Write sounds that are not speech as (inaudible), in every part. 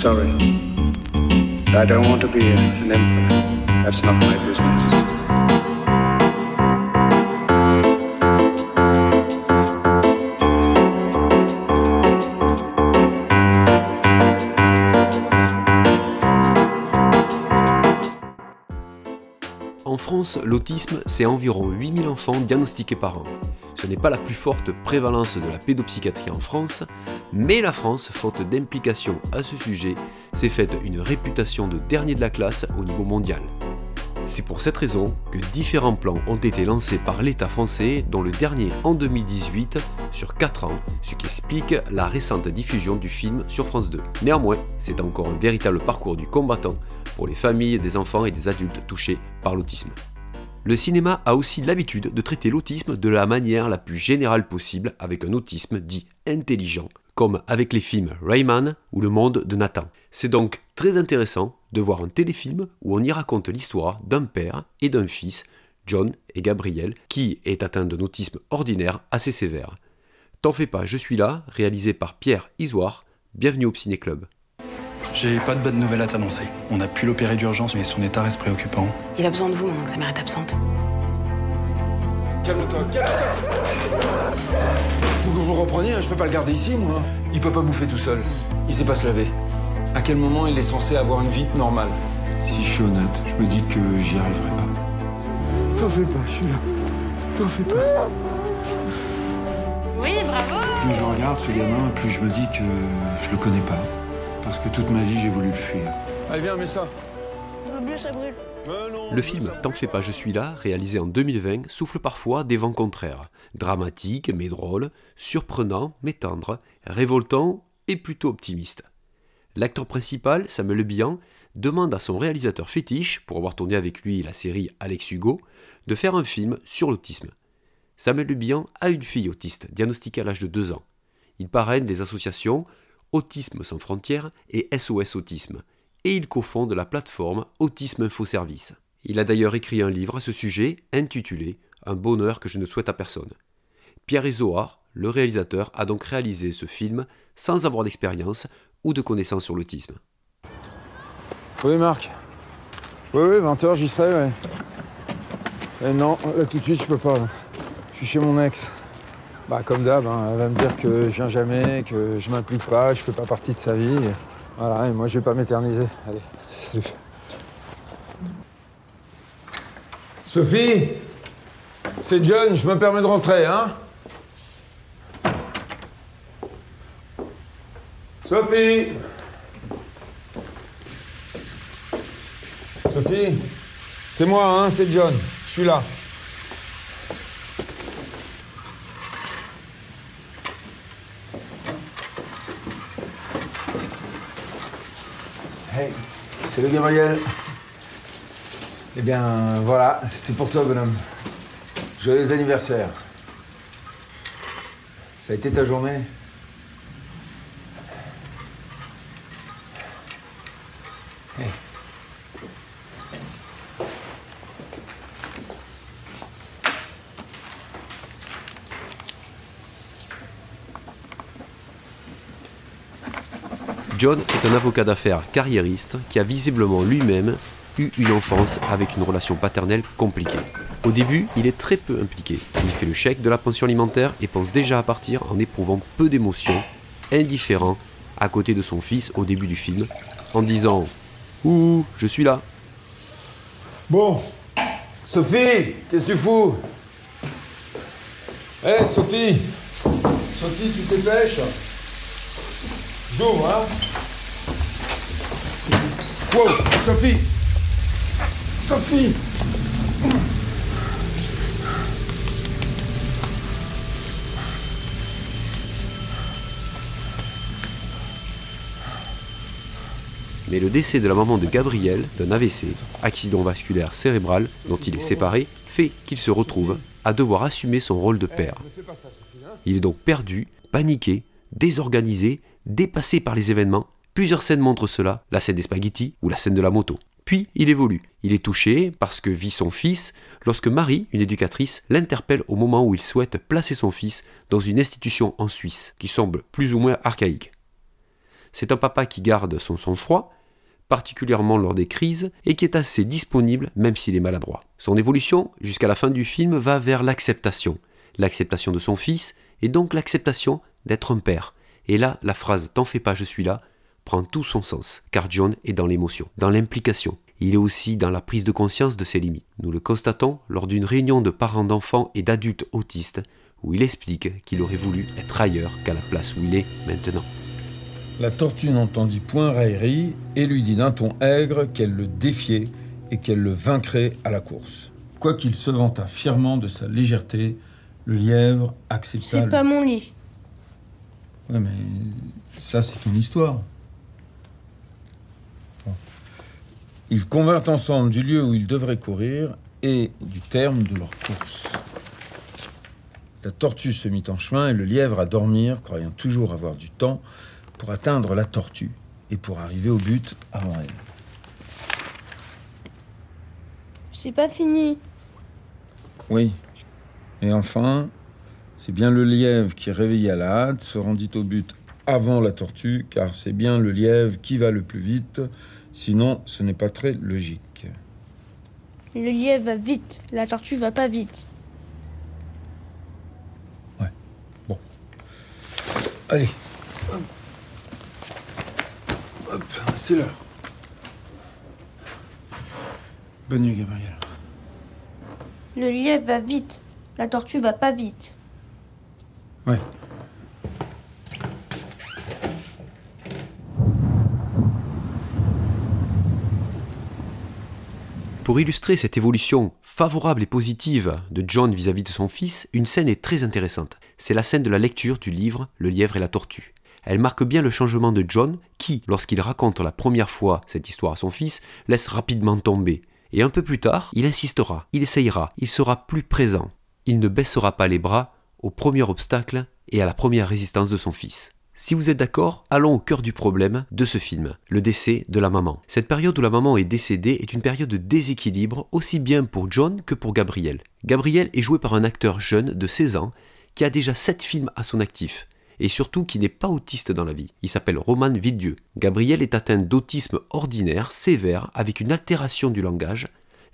sorry. I don't want to be an emperor. That's not my business. En France, l'autisme, c'est environ 8000 enfants diagnostiqués par an. Ce n'est pas la plus forte prévalence de la pédopsychiatrie en France, mais la France, faute d'implication à ce sujet, s'est faite une réputation de dernier de la classe au niveau mondial. C'est pour cette raison que différents plans ont été lancés par l'État français, dont le dernier en 2018 sur 4 ans, ce qui explique la récente diffusion du film sur France 2. Néanmoins, c'est encore un véritable parcours du combattant pour les familles, des enfants et des adultes touchés par l'autisme. Le cinéma a aussi l'habitude de traiter l'autisme de la manière la plus générale possible avec un autisme dit intelligent, comme avec les films Rayman ou Le Monde de Nathan. C'est donc très intéressant de voir un téléfilm où on y raconte l'histoire d'un père et d'un fils, John et Gabriel, qui est atteint d'un autisme ordinaire assez sévère. T'en fais pas, je suis là, réalisé par Pierre Isoire. Bienvenue au Ciné Club. J'ai pas de bonnes nouvelles à t'annoncer. On a pu l'opérer d'urgence, mais son état reste préoccupant. Il a besoin de vous maintenant que sa mère est absente. Calme-toi, calme-toi Faut que vous repreniez, hein, je peux pas le garder ici, moi. Il peut pas bouffer tout seul. Il sait pas se laver. À quel moment il est censé avoir une vie normale? Si je suis honnête, je me dis que j'y arriverai pas. T'en fais pas, je suis là. T'en fais pas. Oui, bravo Plus je regarde ce gamin, plus je me dis que je le connais pas. Parce que toute ma vie, j'ai voulu le fuir. Allez, viens, mets ça. Le bleu, ça brûle. Le film Tant que fais pas je suis là, réalisé en 2020, souffle parfois des vents contraires. Dramatique mais drôle, surprenant mais tendre, révoltant et plutôt optimiste. L'acteur principal, Samuel Le Bihan, demande à son réalisateur fétiche, pour avoir tourné avec lui la série Alex Hugo, de faire un film sur l'autisme. Samuel Le Bihan a une fille autiste, diagnostiquée à l'âge de 2 ans. Il parraine les associations Autisme sans frontières et SOS Autisme, et il cofonde la plateforme Autisme Info Service. Il a d'ailleurs écrit un livre à ce sujet intitulé Un bonheur que je ne souhaite à personne. Pierre Isoard, le réalisateur, a donc réalisé ce film sans avoir d'expérience ou de connaissances sur l'autisme. Oui, Marc. Oui, oui, 20h, j'y serai. Eh non, tout de suite, je peux pas. Je suis chez mon ex. Bah, comme d'hab, hein, elle va me dire que je viens jamais, que je m'implique pas, je fais pas partie de sa vie. Voilà, et moi, je vais pas m'éterniser. Allez, salut. Sophie C'est John, je me permets de rentrer, hein Sophie Sophie C'est moi, hein, c'est John. Je suis là. Le Gabriel. Eh bien, voilà, c'est pour toi, bonhomme. Joyeux anniversaire. Ça a été ta journée? John est un avocat d'affaires carriériste qui a visiblement lui-même eu une enfance avec une relation paternelle compliquée. Au début, il est très peu impliqué. Il fait le chèque de la pension alimentaire et pense déjà à partir en éprouvant peu d'émotions, indifférent à côté de son fils au début du film, en disant Ouh, je suis là. Bon, Sophie, qu'est-ce que tu fous? Hé, Sophie Sophie, tu te dépêches J'ouvre, hein Wow, Sophie Sophie Mais le décès de la maman de Gabriel d'un AVC, accident vasculaire cérébral dont il est séparé, fait qu'il se retrouve à devoir assumer son rôle de père. Il est donc perdu, paniqué, désorganisé, dépassé par les événements. Plusieurs scènes montrent cela, la scène des spaghettis ou la scène de la moto. Puis il évolue. Il est touché parce que vit son fils lorsque Marie, une éducatrice, l'interpelle au moment où il souhaite placer son fils dans une institution en Suisse qui semble plus ou moins archaïque. C'est un papa qui garde son sang-froid, particulièrement lors des crises, et qui est assez disponible même s'il est maladroit. Son évolution, jusqu'à la fin du film, va vers l'acceptation. L'acceptation de son fils, et donc l'acceptation d'être un père. Et là, la phrase T'en fais pas, je suis là prend tout son sens, car John est dans l'émotion, dans l'implication. Il est aussi dans la prise de conscience de ses limites. Nous le constatons lors d'une réunion de parents d'enfants et d'adultes autistes, où il explique qu'il aurait voulu être ailleurs qu'à la place où il est maintenant. La tortue n'entendit point raillerie et lui dit d'un ton aigre qu'elle le défiait et qu'elle le vaincrait à la course. Quoiqu'il se vantât fièrement de sa légèreté, le lièvre accepta. C'est le- pas mon lit. Ouais, mais ça, c'est ton histoire. Bon. Ils convinrent ensemble du lieu où ils devraient courir et du terme de leur course. La tortue se mit en chemin et le lièvre à dormir, croyant toujours avoir du temps pour atteindre la tortue et pour arriver au but avant elle. C'est pas fini. Oui. Et enfin, c'est bien le lièvre qui réveilla la hâte, se rendit au but avant la tortue, car c'est bien le lièvre qui va le plus vite, sinon ce n'est pas très logique. Le lièvre va vite, la tortue va pas vite. Allez. Hop. Hop, c'est l'heure. Bonne nuit, Gabriel. Le lièvre va vite, la tortue va pas vite. Ouais. Pour illustrer cette évolution favorable et positive de John vis-à-vis de son fils, une scène est très intéressante. C'est la scène de la lecture du livre Le lièvre et la tortue. Elle marque bien le changement de John qui, lorsqu'il raconte la première fois cette histoire à son fils, laisse rapidement tomber. Et un peu plus tard, il insistera, il essayera, il sera plus présent. Il ne baissera pas les bras au premier obstacle et à la première résistance de son fils. Si vous êtes d'accord, allons au cœur du problème de ce film, le décès de la maman. Cette période où la maman est décédée est une période de déséquilibre aussi bien pour John que pour Gabriel. Gabriel est joué par un acteur jeune de 16 ans qui a déjà 7 films à son actif et surtout qui n'est pas autiste dans la vie. Il s'appelle Roman Villedieu. Gabriel est atteint d'autisme ordinaire sévère avec une altération du langage,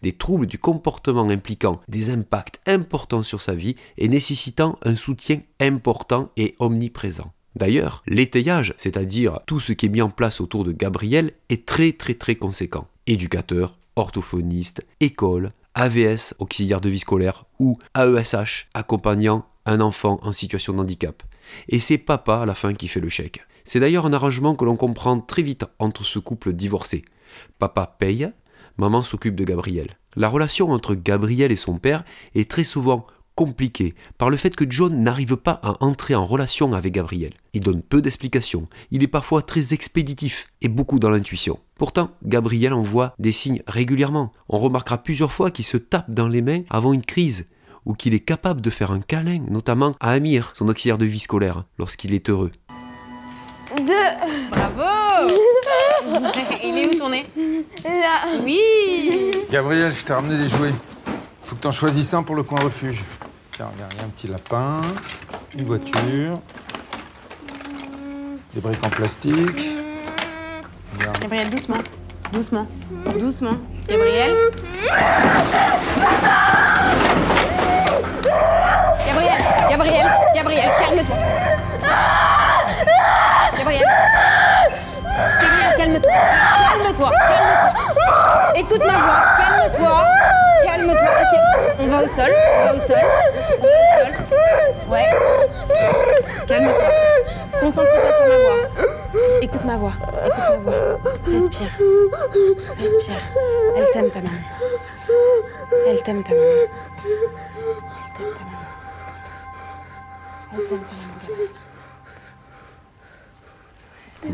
des troubles du comportement impliquant des impacts importants sur sa vie et nécessitant un soutien important et omniprésent. D'ailleurs, l'étayage, c'est-à-dire tout ce qui est mis en place autour de Gabriel, est très très très conséquent. Éducateur, orthophoniste, école, AVS, auxiliaire de vie scolaire, ou AESH, accompagnant un enfant en situation de handicap. Et c'est papa à la fin qui fait le chèque. C'est d'ailleurs un arrangement que l'on comprend très vite entre ce couple divorcé. Papa paye, maman s'occupe de Gabriel. La relation entre Gabriel et son père est très souvent compliquée par le fait que John n'arrive pas à entrer en relation avec Gabriel. Il donne peu d'explications, il est parfois très expéditif et beaucoup dans l'intuition. Pourtant, Gabriel envoie des signes régulièrement. On remarquera plusieurs fois qu'il se tape dans les mains avant une crise ou qu'il est capable de faire un câlin, notamment à Amir, son auxiliaire de vie scolaire, lorsqu'il est heureux. Deux. Bravo (laughs) Il est où ton nez Là. Oui Gabriel, je t'ai ramené des jouets. Faut que t'en choisisses un pour le coin refuge. Tiens, regarde, il y a un petit lapin, une voiture, des briques en plastique. Gabriel, doucement. Doucement. Doucement. Gabriel Gabriel Gabriel Gabriel, calme-toi Gabriel Gabriel, calme-toi Calme-toi Calme-toi Écoute ma voix, calme-toi Calme-toi, ok. On va au sol, on va au sol. On va au sol. Ouais. Calme-toi. Concentre-toi sur ma voix. Écoute Respire. Elle t'aime ta maman. Elle t'aime ta maman. Elle t'aime ta maman. Elle t'aime ta maman,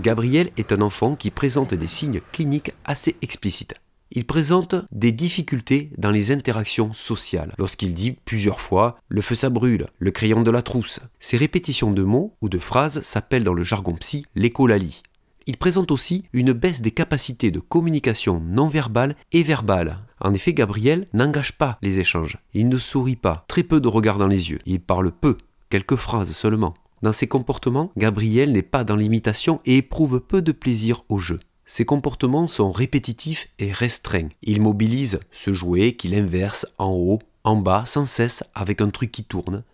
Gabriel. Est un enfant qui présente des signes cliniques assez explicites. Il présente des difficultés dans les interactions sociales. Lorsqu'il dit plusieurs fois le feu ça brûle, le crayon de la trousse. Ces répétitions de mots ou de phrases s'appellent dans le jargon psy l'écolalie. Il présente aussi une baisse des capacités de communication non verbale et verbale. En effet, Gabriel n'engage pas les échanges. Il ne sourit pas, très peu de regard dans les yeux. Il parle peu, quelques phrases seulement. Dans ses comportements, Gabriel n'est pas dans l'imitation et éprouve peu de plaisir au jeu. Ses comportements sont répétitifs et restreints. Il mobilise ce jouet qu'il inverse en haut, en bas, sans cesse avec un truc qui tourne.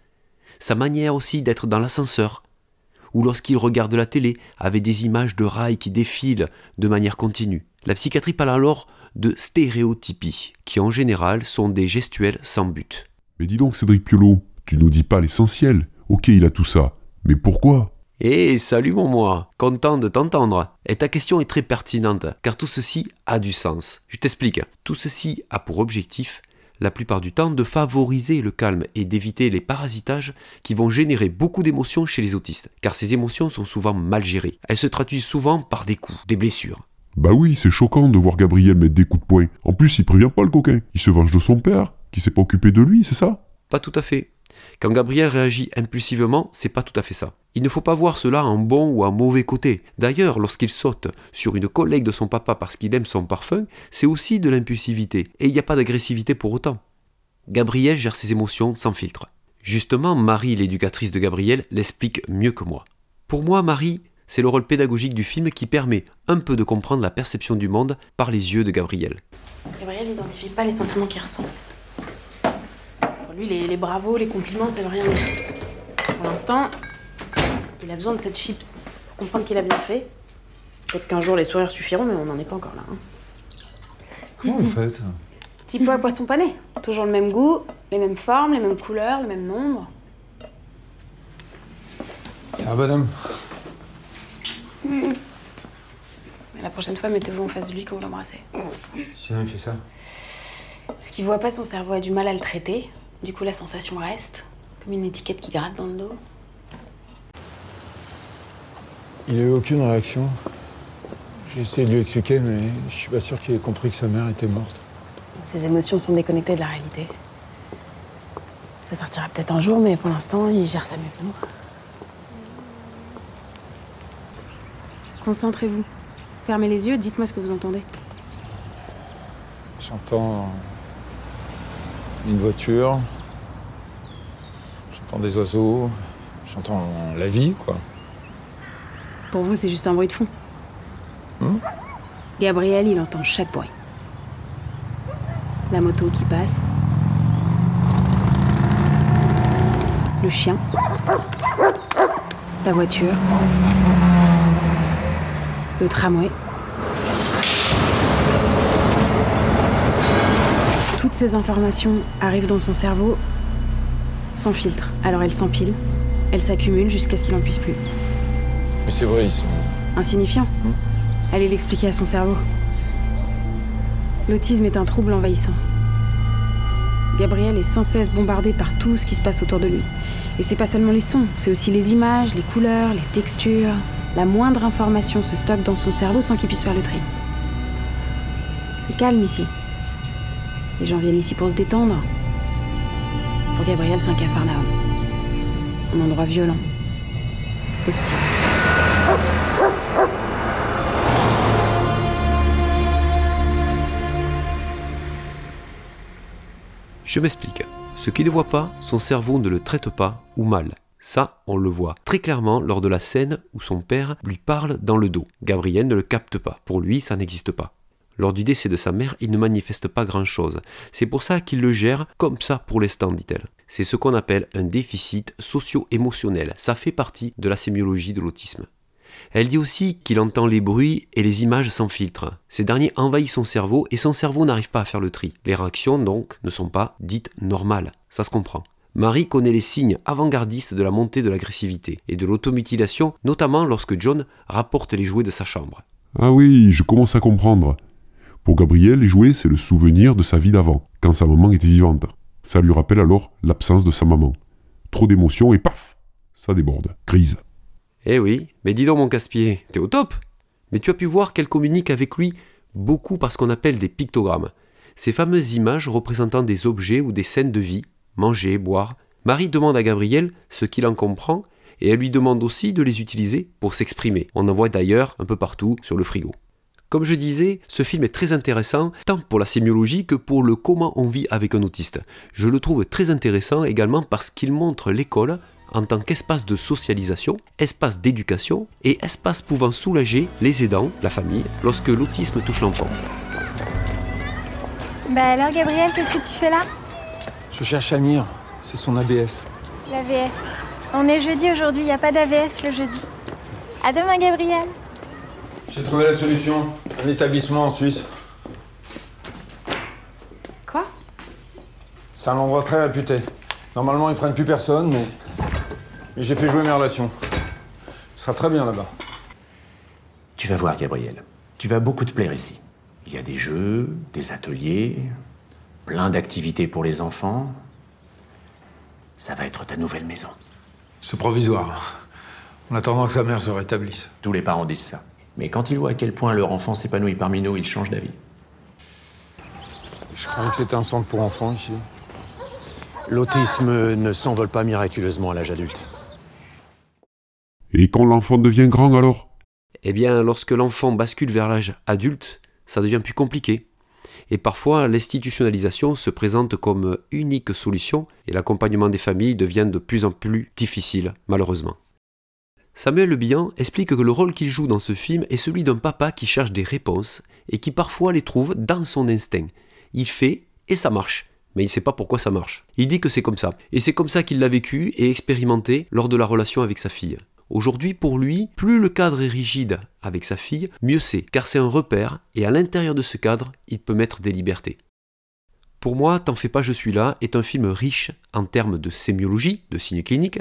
Sa manière aussi d'être dans l'ascenseur, ou lorsqu'il regarde la télé avec des images de rails qui défilent de manière continue. La psychiatrie parle alors de stéréotypies, qui en général sont des gestuels sans but. Mais dis donc, Cédric Piolo, tu nous dis pas l'essentiel. Ok, il a tout ça. Mais pourquoi? Eh, salut mon moi, content de t'entendre. Et ta question est très pertinente, car tout ceci a du sens. Je t'explique. Tout ceci a pour objectif, la plupart du temps, de favoriser le calme et d'éviter les parasitages qui vont générer beaucoup d'émotions chez les autistes, car ces émotions sont souvent mal gérées. Elles se traduisent souvent par des coups, des blessures. Bah oui, c'est choquant de voir Gabriel mettre des coups de poing. En plus, il prévient pas le coquin. Il se venge de son père, qui s'est pas occupé de lui, c'est ça? Pas tout à fait. Quand Gabriel réagit impulsivement, c'est pas tout à fait ça. Il ne faut pas voir cela en bon ou en mauvais côté. D'ailleurs, lorsqu'il saute sur une collègue de son papa parce qu'il aime son parfum, c'est aussi de l'impulsivité. Et il n'y a pas d'agressivité pour autant. Gabriel gère ses émotions sans filtre. Justement, Marie, l'éducatrice de Gabriel, l'explique mieux que moi. Pour moi, Marie, c'est le rôle pédagogique du film qui permet un peu de comprendre la perception du monde par les yeux de Gabriel. Gabriel n'identifie pas les sentiments qu'il ressent. Lui, les, les bravos, les compliments, ça veut rien dire. Pour l'instant, il a besoin de cette chips pour comprendre qu'il a bien fait. Peut-être qu'un jour les sourires suffiront, mais on n'en est pas encore là. hein. Comment vous faites? Petit peu à poisson pané. Toujours le même goût, les mêmes formes, les mêmes couleurs, le même nombre. C'est un bonhomme. Mais la prochaine fois, mettez-vous en face de lui quand vous l'embrassez. Sinon, il fait ça. Ce qu'il voit pas, son cerveau a du mal à le traiter. Du coup, la sensation reste, comme une étiquette qui gratte dans le dos. Il a eu aucune réaction. J'ai essayé de lui expliquer, mais je suis pas sûr qu'il ait compris que sa mère était morte. Ses émotions sont déconnectées de la réalité. Ça sortira peut-être un jour, mais pour l'instant, il gère ça mieux que nous. Concentrez-vous. Fermez les yeux, dites-moi ce que vous entendez. J'entends une voiture, j'entends des oiseaux, j'entends la vie, quoi. Pour vous, c'est juste un bruit de fond. Hmm Gabriel, il entend chaque bruit. La moto qui passe. Le chien. La voiture. Le tramway. Toutes ces informations arrivent dans son cerveau sans filtre. Alors elles s'empilent, elles s'accumulent jusqu'à ce qu'il n'en puisse plus. Mais c'est vrai, ils sont. Insignifiant. Allez l'expliquer à son cerveau. L'autisme est un trouble envahissant. Gabriel est sans cesse bombardé par tout ce qui se passe autour de lui. Et c'est pas seulement les sons, c'est aussi les images, les couleurs, les textures. La moindre information se stocke dans son cerveau sans qu'il puisse faire le tri. C'est calme ici. Les gens viennent ici pour se détendre. Pour Gabriel, c'est un capharnaüm. Un endroit violent. Hostile. Je m'explique. Ce qu'il ne voit pas, son cerveau ne le traite pas ou mal. Ça, on le voit très clairement lors de la scène où son père lui parle dans le dos. Gabriel ne le capte pas. Pour lui, ça n'existe pas. Lors du décès de sa mère, il ne manifeste pas grand-chose. C'est pour ça qu'il le gère comme ça pour l'instant, dit-elle. C'est ce qu'on appelle un déficit socio-émotionnel. Ça fait partie de la sémiologie de l'autisme. Elle dit aussi qu'il entend les bruits et les images sans filtre. Ces derniers envahissent son cerveau et son cerveau n'arrive pas à faire le tri. Les réactions, donc, ne sont pas dites normales. Ça se comprend. Marie connaît les signes avant-gardistes de la montée de l'agressivité et de l'automutilation, notamment lorsque John rapporte les jouets de sa chambre. Ah oui, je commence à comprendre. Pour Gabriel, les jouets, c'est le souvenir de sa vie d'avant, quand sa maman était vivante. Ça lui rappelle alors l'absence de sa maman. Trop d'émotions et paf Ça déborde. Crise. Eh oui, mais dis donc mon casse-pied, t'es au top Mais tu as pu voir qu'elle communique avec lui beaucoup par ce qu'on appelle des pictogrammes. Ces fameuses images représentant des objets ou des scènes de vie, manger, boire. Marie demande à Gabriel ce qu'il en comprend et elle lui demande aussi de les utiliser pour s'exprimer. On en voit d'ailleurs un peu partout sur le frigo. Comme je disais, ce film est très intéressant tant pour la sémiologie que pour le comment on vit avec un autiste. Je le trouve très intéressant également parce qu'il montre l'école en tant qu'espace de socialisation, espace d'éducation et espace pouvant soulager les aidants, la famille, lorsque l'autisme touche l'enfant. Bah alors Gabriel, qu'est-ce que tu fais là? Je cherche Amir, c'est son ABS. L'AVS. On est jeudi aujourd'hui, il n'y a pas d'AVS le jeudi. À demain Gabriel. J'ai trouvé la solution. Un établissement en Suisse. Quoi? C'est un endroit très réputé. Normalement, ils prennent plus personne, mais, mais j'ai fait jouer mes relations. Ce sera très bien là-bas. Tu vas voir, Gabriel. Tu vas beaucoup te plaire ici. Il y a des jeux, des ateliers, plein d'activités pour les enfants. Ça va être ta nouvelle maison. C'est provisoire. En attendant que sa mère se rétablisse. Tous les parents disent ça. Mais quand ils voient à quel point leur enfant s'épanouit parmi nous, ils changent d'avis. Je croyais que c'était un centre pour enfants ici. L'autisme ne s'envole pas miraculeusement à l'âge adulte. Et quand l'enfant devient grand alors? Eh bien, lorsque l'enfant bascule vers l'âge adulte, ça devient plus compliqué. Et parfois, l'institutionnalisation se présente comme unique solution et l'accompagnement des familles devient de plus en plus difficile, malheureusement. Samuel Le Bihan explique que le rôle qu'il joue dans ce film est celui d'un papa qui cherche des réponses et qui parfois les trouve dans son instinct. Il fait et ça marche, mais il ne sait pas pourquoi ça marche. Il dit que c'est comme ça. Et c'est comme ça qu'il l'a vécu et expérimenté lors de la relation avec sa fille. Aujourd'hui, pour lui, plus le cadre est rigide avec sa fille, mieux c'est, car c'est un repère, et à l'intérieur de ce cadre, il peut mettre des libertés. Pour moi, T'en fais pas, je suis là est un film riche en termes de sémiologie, de signes cliniques,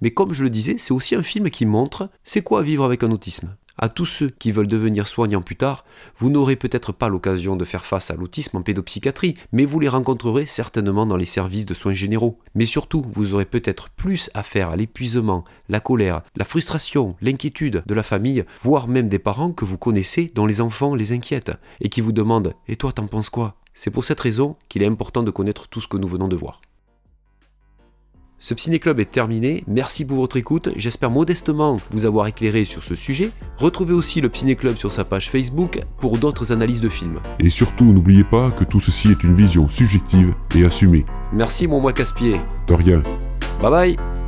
mais comme je le disais, c'est aussi un film qui montre c'est quoi vivre avec un autisme. À tous ceux qui veulent devenir soignants plus tard, vous n'aurez peut-être pas l'occasion de faire face à l'autisme en pédopsychiatrie, mais vous les rencontrerez certainement dans les services de soins généraux. Mais surtout, vous aurez peut-être plus affaire à l'épuisement, la colère, la frustration, l'inquiétude de la famille, voire même des parents que vous connaissez dont les enfants les inquiètent, et qui vous demandent Et toi, t'en penses quoi? C'est pour cette raison qu'il est important de connaître tout ce que nous venons de voir. Ce Ciné-Club est terminé, merci pour votre écoute, j'espère modestement vous avoir éclairé sur ce sujet. Retrouvez aussi le Ciné-Club sur sa page Facebook pour d'autres analyses de films. Et surtout, n'oubliez pas que tout ceci est une vision subjective et assumée. Merci mon moi casse-pied. De rien. Bye bye